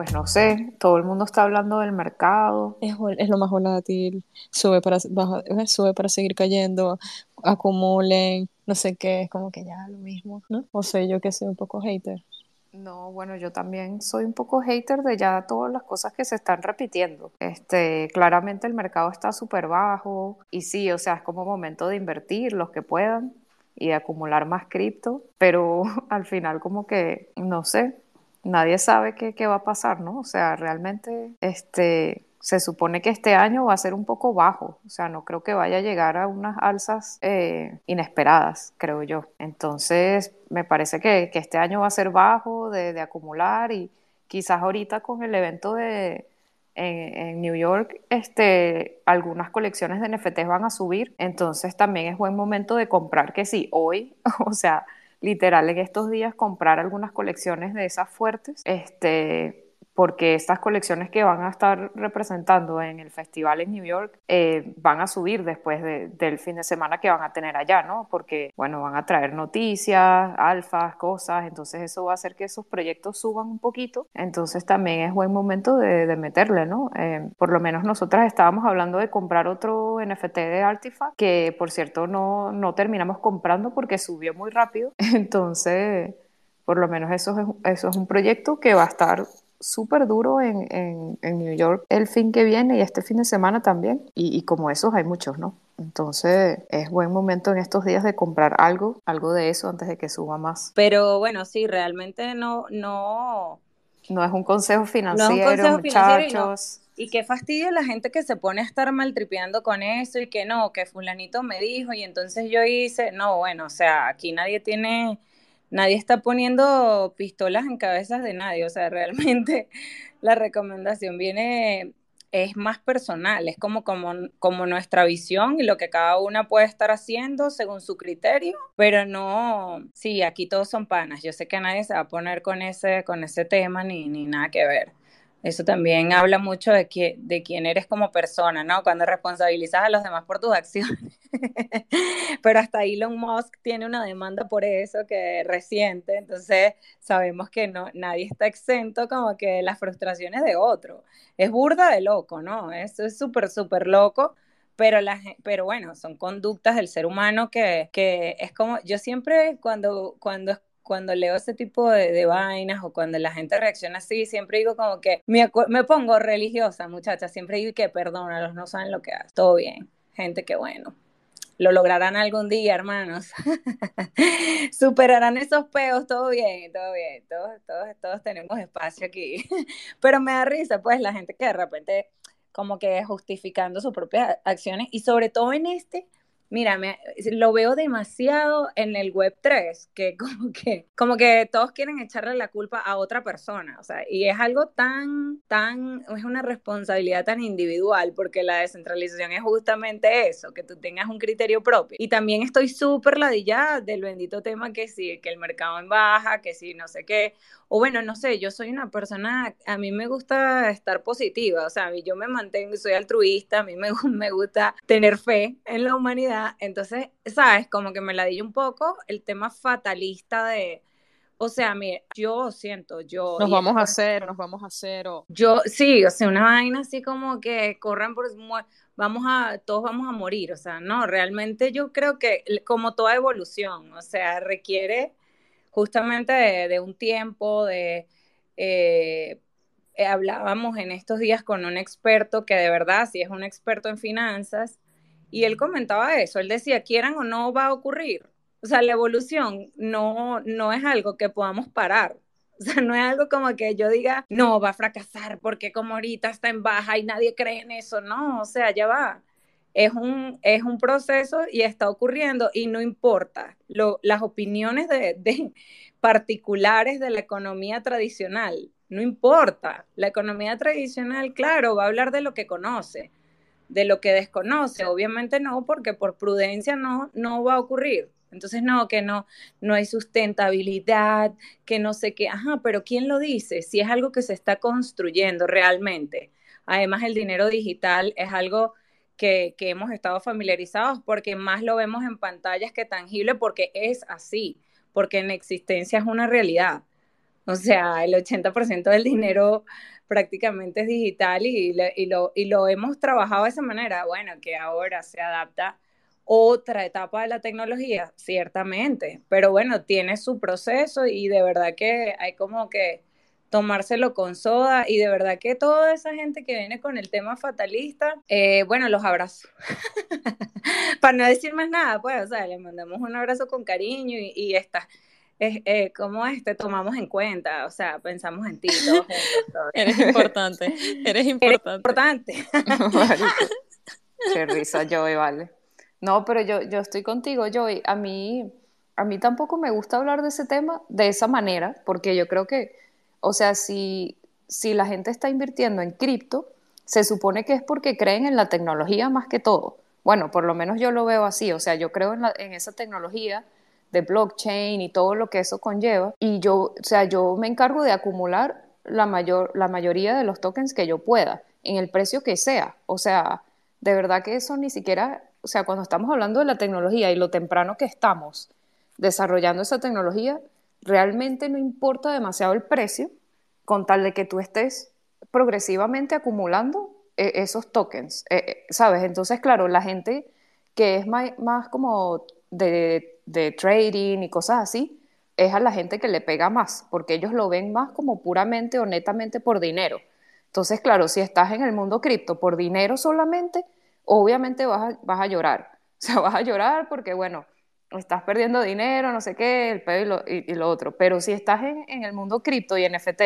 Pues no sé, todo el mundo está hablando del mercado. Es, lo más volátil, sube para, sube para seguir cayendo, acumulen, no sé qué, es como que ya lo mismo, ¿no? O sé yo que soy un poco hater. No, bueno, yo también soy un poco hater de ya todas las cosas que se están repitiendo. Este, claramente el mercado está súper bajo y sí, o sea, es como momento de invertir los que puedan y de acumular más cripto, pero al final como que, no sé, nadie sabe qué, qué va a pasar, ¿no? O sea, realmente este, se supone que este año va a ser un poco bajo, o sea, no creo que vaya a llegar a unas alzas eh, inesperadas, creo yo. Entonces, me parece que, que, este año va a ser bajo de, de, acumular y quizás ahorita con el evento de en, en, New York, este, algunas colecciones de NFTs van a subir, entonces también es buen momento de comprar que sí, hoy, o sea, literal en estos días comprar algunas colecciones de esas fuertes, este, porque estas colecciones que van a estar representando en el festival en New York eh, van a subir después del fin de semana que van a tener allá, ¿no? Porque, bueno, van a traer noticias, alfas, cosas, entonces eso va a hacer que esos proyectos suban un poquito, entonces también es buen momento de, meterle, ¿no? Eh, por lo menos nosotras estábamos hablando de comprar otro NFT de Artifact, que por cierto no, no terminamos comprando porque subió muy rápido, entonces por lo menos eso es, eso es un proyecto que va a estar súper duro en, en, New York el fin que viene y este fin de semana también. Y, como esos hay muchos, ¿no? Entonces es buen momento en estos días de comprar algo, algo de eso antes de que suba más. Pero bueno, sí, realmente no, no. No es un consejo financiero, muchachos. y, qué fastidio la gente que se pone a estar maltripeando con eso y que no, que fulanito me dijo y entonces yo hice, no, bueno, o sea, aquí nadie tiene nadie está poniendo pistolas en cabezas de nadie, o sea, realmente la recomendación viene, es más personal, es como, como, como nuestra visión y lo que cada una puede estar haciendo según su criterio, pero no, sí, aquí todos son panas, yo sé que nadie se va a poner con ese, con ese tema ni, ni nada que ver. Eso también habla mucho de, que, de quién eres como persona, ¿no? Cuando responsabilizas a los demás por tus acciones. Pero hasta Elon Musk tiene una demanda por eso que reciente, entonces sabemos que no, nadie está exento como que de las frustraciones de otro. Es burda de loco, ¿no? Eso es súper, súper loco. Pero, la, pero bueno, son conductas del ser humano que, que es como, yo siempre cuando, cuando cuando leo ese tipo de, vainas o cuando la gente reacciona así, siempre digo como que me, pongo religiosa, muchacha, siempre digo que perdónalos, no saben lo que hacen, todo bien, gente que bueno. Lo lograrán algún día, hermanos. Superarán esos peos, todo bien, todo bien. Todos, todos, todos tenemos espacio aquí. Pero me da risa, pues, la gente que de repente como que justificando sus propias acciones y sobre todo en este, Mira, me, lo veo demasiado en el web 3, que como que como que todos quieren echarle la culpa a otra persona, o sea, y es algo tan tan es una responsabilidad tan individual porque la descentralización es justamente eso, que tú tengas un criterio propio. Y también estoy súper ladillada del bendito tema que sí, que el mercado en baja, que sí, no sé qué, o bueno, no sé, yo soy una persona, a mí me gusta estar positiva, o sea, yo me mantengo, soy altruista, a mí me, me gusta tener fe en la humanidad, entonces, ¿sabes? Como que me la di un poco el tema fatalista de... O sea, mire, yo siento, yo... Nos vamos a hacer, nos vamos a hacer, o... Yo, sí, o sea, una vaina así como que corran por... Vamos a, todos vamos a morir, o sea, no, realmente yo creo que como toda evolución, o sea, requiere justamente de, un tiempo, de... Eh, eh, hablábamos en estos días con un experto que de verdad sí es un experto en finanzas y él comentaba eso, él decía, quieran o no va a ocurrir. O sea, la evolución no, no es algo que podamos parar. O sea, no es algo como que yo diga, no, va a fracasar porque como ahorita está en baja y nadie cree en eso. No, o sea, ya va es un, es un proceso y está ocurriendo y no importa las opiniones de, de, particulares de la economía tradicional. no importa. La economía tradicional, claro, va a hablar de lo que conoce, de lo que desconoce, obviamente no, porque por prudencia no, no va a ocurrir. Entonces, no, que no, no hay sustentabilidad, que no sé qué, ajá, pero ¿quién lo dice? Si es algo que se está construyendo realmente. Además, el dinero digital es algo que, que hemos estado familiarizados porque más lo vemos en pantallas que tangible porque es así, porque en existencia es una realidad. O sea, el 80% del dinero prácticamente es digital y, y, lo, y lo hemos trabajado de esa manera. Bueno, que ahora se adapta otra etapa de la tecnología, ciertamente, pero bueno, tiene su proceso y de verdad que hay como que tomárselo con soda y de verdad que toda esa gente que viene con el tema fatalista, eh, bueno, los abrazo. Para no decir más nada, pues, o sea, le mandamos un abrazo con cariño y, y esta, es, eh, como este, tomamos en cuenta, o sea, pensamos en ti. Todos eres importante, eres importante. Eres importante. Qué risa, Joey, vale. No, pero yo, yo estoy contigo, Joey. A mí, a mí tampoco me gusta hablar de ese tema de esa manera, porque yo creo que, o sea, si, si la gente está invirtiendo en cripto, se supone que es porque creen en la tecnología más que todo. Bueno, por lo menos yo lo veo así, o sea, yo creo en, la, esa tecnología de blockchain y todo lo que eso conlleva, y yo, o sea, yo me encargo de acumular la, mayor, la mayoría de los tokens que yo pueda, en el precio que sea. O sea, de verdad que eso ni siquiera o sea, cuando estamos hablando de la tecnología y lo temprano que estamos desarrollando esa tecnología, realmente no importa demasiado el precio, con tal de que tú estés progresivamente acumulando eh, esos tokens, eh, eh, ¿sabes? Entonces, claro, la gente que es más, como de, de, trading y cosas así, es a la gente que le pega más, porque ellos lo ven más como puramente o netamente por dinero. Entonces, claro, si estás en el mundo cripto por dinero solamente, obviamente vas a, vas a llorar. O sea, vas a llorar porque, bueno, estás perdiendo dinero, no sé qué, el pedo y lo, otro. Pero si estás en, el mundo cripto y NFT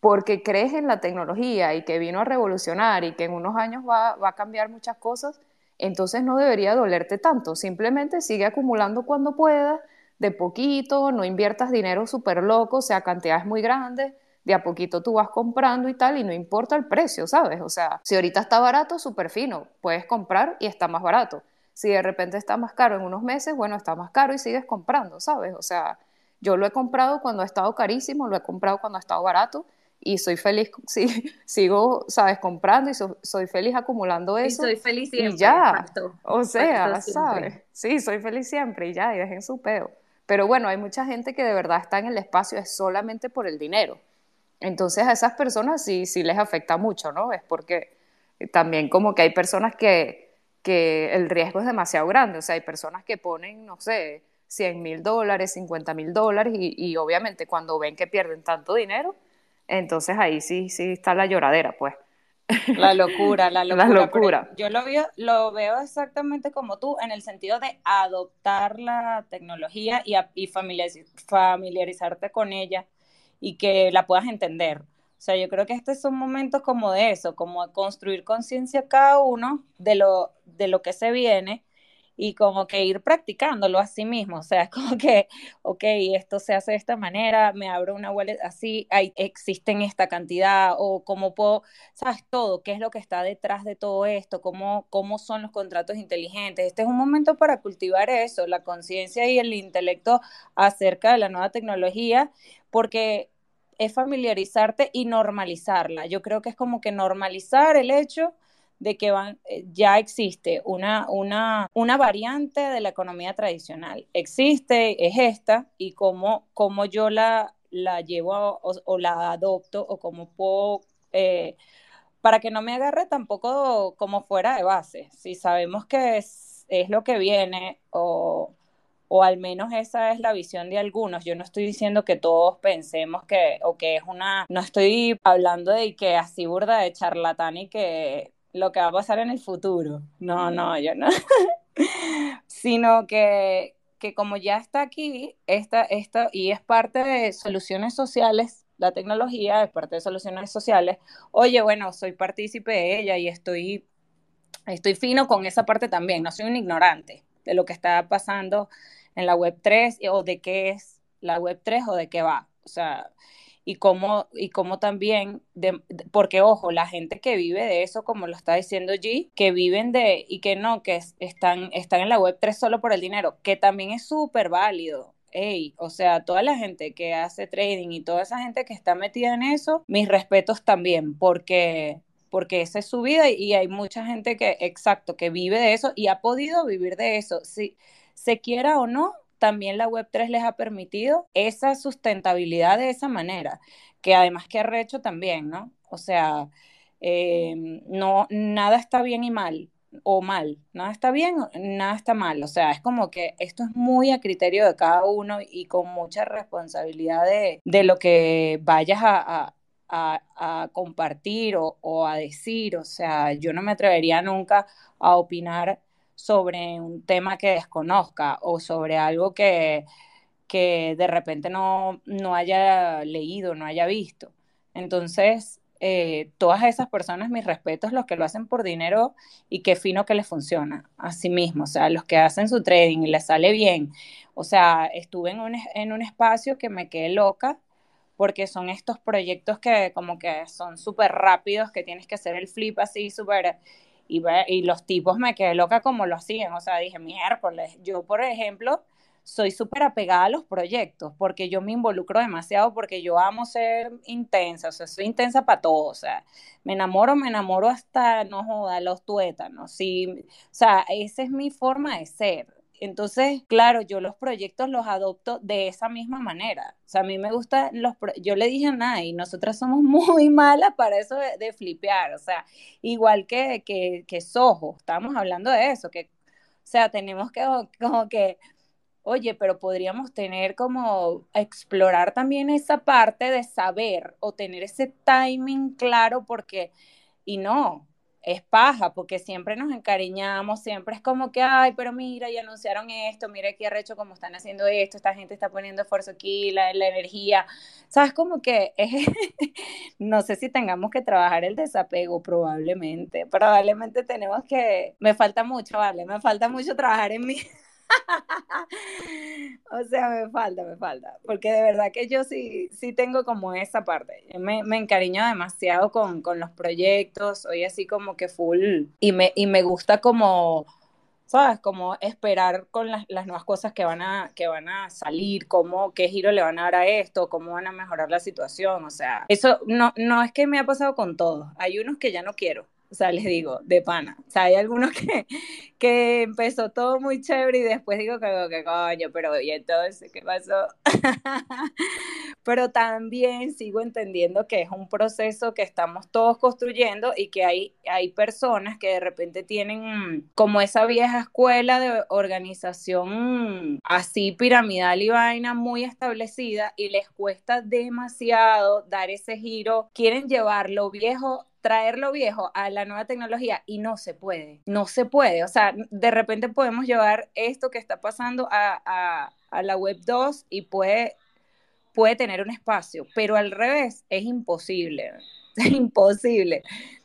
porque crees en la tecnología y que vino a revolucionar y que en unos años va, va, a cambiar muchas cosas, entonces no debería dolerte tanto. Simplemente sigue acumulando cuando puedas, de poquito, no inviertas dinero súper loco, sea, cantidades muy grandes, de a poquito tú vas comprando y tal, y no importa el precio, ¿sabes? O sea, si ahorita está barato, súper fino, puedes comprar y está más barato. Si de repente está más caro en unos meses, bueno, está más caro y sigues comprando, ¿sabes? O sea, yo lo he comprado cuando ha estado carísimo, lo he comprado cuando ha estado barato y soy feliz, sí, sigo, ¿sabes? Comprando y soy feliz acumulando eso. Y soy feliz siempre. Y ya, o sea, ¿sabes? Sí, soy feliz siempre y ya, y dejen su peo. Pero bueno, hay mucha gente que de verdad está en el espacio es solamente por el dinero. Entonces a esas personas sí, sí les afecta mucho, ¿no? Es porque también como que hay personas que, que el riesgo es demasiado grande, o sea, hay personas que ponen, no sé, 100 mil dólares, 50 mil dólares y, y, obviamente cuando ven que pierden tanto dinero, entonces ahí sí, sí está la lloradera, pues. La locura, la locura. La locura. Yo lo veo, lo veo exactamente como tú, en el sentido de adoptar la tecnología y, y familiarizarte con ella y que la puedas entender. O sea, yo creo que estos son momentos como de eso, como construir conciencia cada uno de lo, de lo que se viene y como que ir practicándolo a sí mismo. O sea, es como que, ok, esto se hace de esta manera, me abro una wallet así, hay, existen esta cantidad, o cómo puedo, sabes, todo, qué es lo que está detrás de todo esto, cómo, cómo son los contratos inteligentes. Este es un momento para cultivar eso, la conciencia y el intelecto acerca de la nueva tecnología, porque es familiarizarte y normalizarla. Yo creo que es como que normalizar el hecho de que van, eh, ya existe una, una, una variante de la economía tradicional. Existe, es esta, y cómo, cómo yo la, la llevo o, la adopto o cómo puedo... Eh, para que no me agarre tampoco como fuera de base. Si sabemos que es, es lo que viene o o al menos esa es la visión de algunos. Yo no estoy diciendo que todos pensemos que, o que es una, no estoy hablando de que así burda de charlatán y que lo que va a pasar en el futuro. No, no, yo no. Sino que, que como ya está aquí, esta, esta, y es parte de soluciones sociales, la tecnología es parte de soluciones sociales, oye, bueno, soy partícipe de ella y estoy, estoy fino con esa parte también, no soy un ignorante de lo que está pasando en la web 3 o de qué es la web 3 o de qué va. O sea, y cómo, y cómo también, de, porque ojo, la gente que vive de eso, como lo está diciendo G, que viven de, y que no, que están, están en la web 3 solo por el dinero, que también es súper válido. Hey, o sea, toda la gente que hace trading y toda esa gente que está metida en eso, mis respetos también, porque porque esa es su vida y hay mucha gente que, exacto, que vive de eso y ha podido vivir de eso. Si se quiera o no, también la Web3 les ha permitido esa sustentabilidad de esa manera, que además que arrecho también, ¿no? O sea, eh, no, nada está bien y mal, o mal, nada está bien, nada está mal, o sea, es como que esto es muy a criterio de cada uno y con mucha responsabilidad de, lo que vayas a, compartir o, o, a decir, o sea, yo no me atrevería nunca a opinar sobre un tema que desconozca o sobre algo que, que de repente no, no haya leído, no haya visto. Entonces, eh, todas esas personas, mis respetos, los que lo hacen por dinero y qué fino que les funciona a sí mismo, o sea, los que hacen su trading y les sale bien. O sea, estuve en un, en un espacio que me quedé loca porque son estos proyectos que como que son súper rápidos, que tienes que hacer el flip así súper y, y los tipos me quedé loca como lo hacían, o sea, dije, miércoles, yo por ejemplo soy súper apegada a los proyectos porque yo me involucro demasiado porque yo amo ser intensa, o sea, soy intensa para todo, o sea, me enamoro, me enamoro hasta, no joda, los tuétanos, sí, o sea, esa es mi forma de ser, entonces, claro, yo los proyectos los adopto de esa misma manera. O sea, a mí me gusta los... Yo le dije a Nay, nosotras somos muy malas para eso de, flipear. O sea, igual que, que, que Soho, estábamos hablando de eso, que, o sea, tenemos que como que, oye, pero podríamos tener como explorar también esa parte de saber o tener ese timing claro porque, y no, es paja, porque siempre nos encariñamos, siempre es como que, ay, pero mira, ya anunciaron esto, mira qué arrecho como están haciendo esto, esta gente está poniendo esfuerzo aquí, la, la energía, ¿sabes? Como que no sé si tengamos que trabajar el desapego, probablemente, probablemente tenemos que, me falta mucho, vale, me falta mucho trabajar en mí. o sea, me falta, me falta, porque de verdad que yo sí, sí tengo como esa parte. Me, me encariño demasiado con, con, los proyectos, soy así como que full y me, y me gusta como, ¿sabes? Como esperar con las, las, nuevas cosas que van, a, que van a salir, cómo, qué giro le van a dar a esto, cómo van a mejorar la situación, o sea, eso no, no es que me ha pasado con todos, hay unos que ya no quiero o sea, les digo, de pana. O sea, hay algunos que, que empezó todo muy chévere y después digo que, que coño, pero ¿y entonces qué pasó? pero también sigo entendiendo que es un proceso que estamos todos construyendo y que hay, hay personas que de repente tienen como esa vieja escuela de organización así piramidal y vaina muy establecida y les cuesta demasiado dar ese giro. Quieren llevar lo viejo traerlo viejo a la nueva tecnología y no se puede, no se puede. O sea, de repente podemos llevar esto que está pasando a, la web 2 y puede, puede tener un espacio, pero al revés es imposible, es imposible.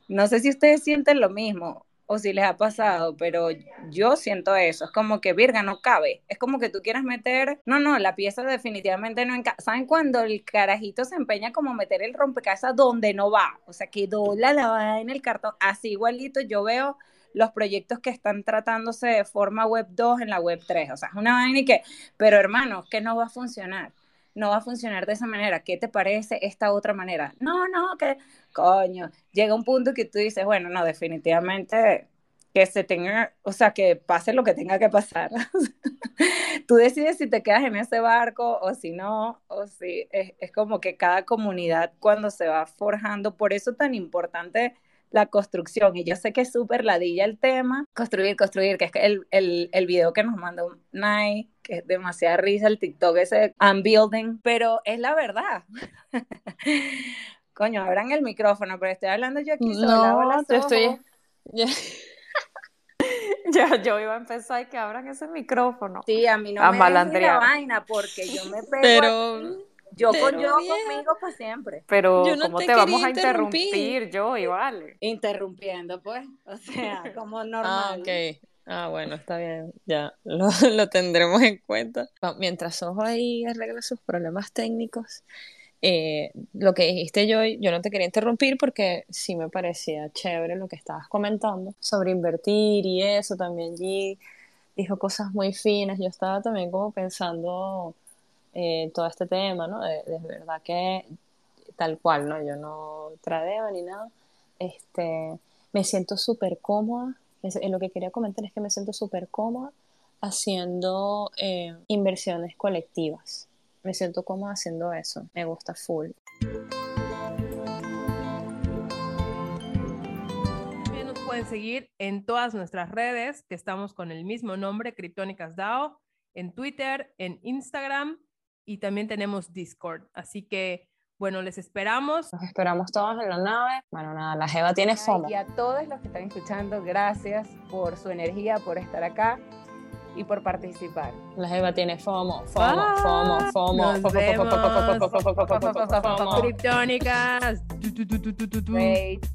No sé si ustedes sienten lo mismo o si les ha pasado, pero yo siento eso, es como que Virga no cabe, es como que tú quieras meter, no, no, la pieza definitivamente no encaja. ¿Saben cuando el carajito se empeña como meter el rompecabezas donde no va? O sea, que dobla la va en el cartón, así igualito yo veo los proyectos que están tratándose de forma web 2 en la web 3, o sea, es una vaina y que, pero hermano, que no va a funcionar no va a funcionar de esa manera. ¿Qué te parece esta otra manera? No, no, que coño, llega un punto que tú dices, bueno, no, definitivamente que se tenga, o sea, que pase lo que tenga que pasar. tú decides si te quedas en ese barco o si no, o si es, es como que cada comunidad cuando se va forjando, por eso tan importante la construcción. Y yo sé que es súper ladilla el tema, construir, construir, que es el, el, el video que nos mandó Nai, que es demasiada risa, el TikTok ese, I'm building, pero es la verdad. Coño, abran el micrófono, pero estoy hablando yo aquí sola. No, te estoy... yo, yo iba a empezar y que abran ese micrófono. Sí, a mí no a me la vaina porque yo me pego pero... Yo con yo conmigo para siempre. Pero ¿cómo te, vamos a interrumpir, yo y vale? Interrumpiendo, pues. O sea, como ah, normal. Ah, ok. Ah, bueno, está bien. Ya, lo, lo tendremos en cuenta. Mientras Ojo ahí arregla sus problemas técnicos, eh, lo que dijiste yo, yo no te quería interrumpir porque sí me parecía chévere lo que estabas comentando sobre invertir y eso también G dijo cosas muy finas. Yo estaba también como pensando eh, todo este tema, ¿no? De, de verdad que tal cual, ¿no? Yo no tradeo ni nada. Este, me siento súper cómoda. Es, lo que quería comentar es que me siento súper cómoda haciendo eh, inversiones colectivas. Me siento cómoda haciendo eso. Me gusta full. Nos pueden seguir en todas nuestras redes, que estamos con el mismo nombre, Criptónicas DAO, en Twitter, en Instagram y también tenemos Discord. Así que, bueno, les esperamos. Nos esperamos todos en la nave. Bueno, nada, la Jeva tiene FOMO. Y a todos los que están escuchando, gracias por su energía, por estar acá y por participar. La Jeva tiene FOMO, FOMO, FOMO, FOMO. Nos vemos. Criptónicas. Great.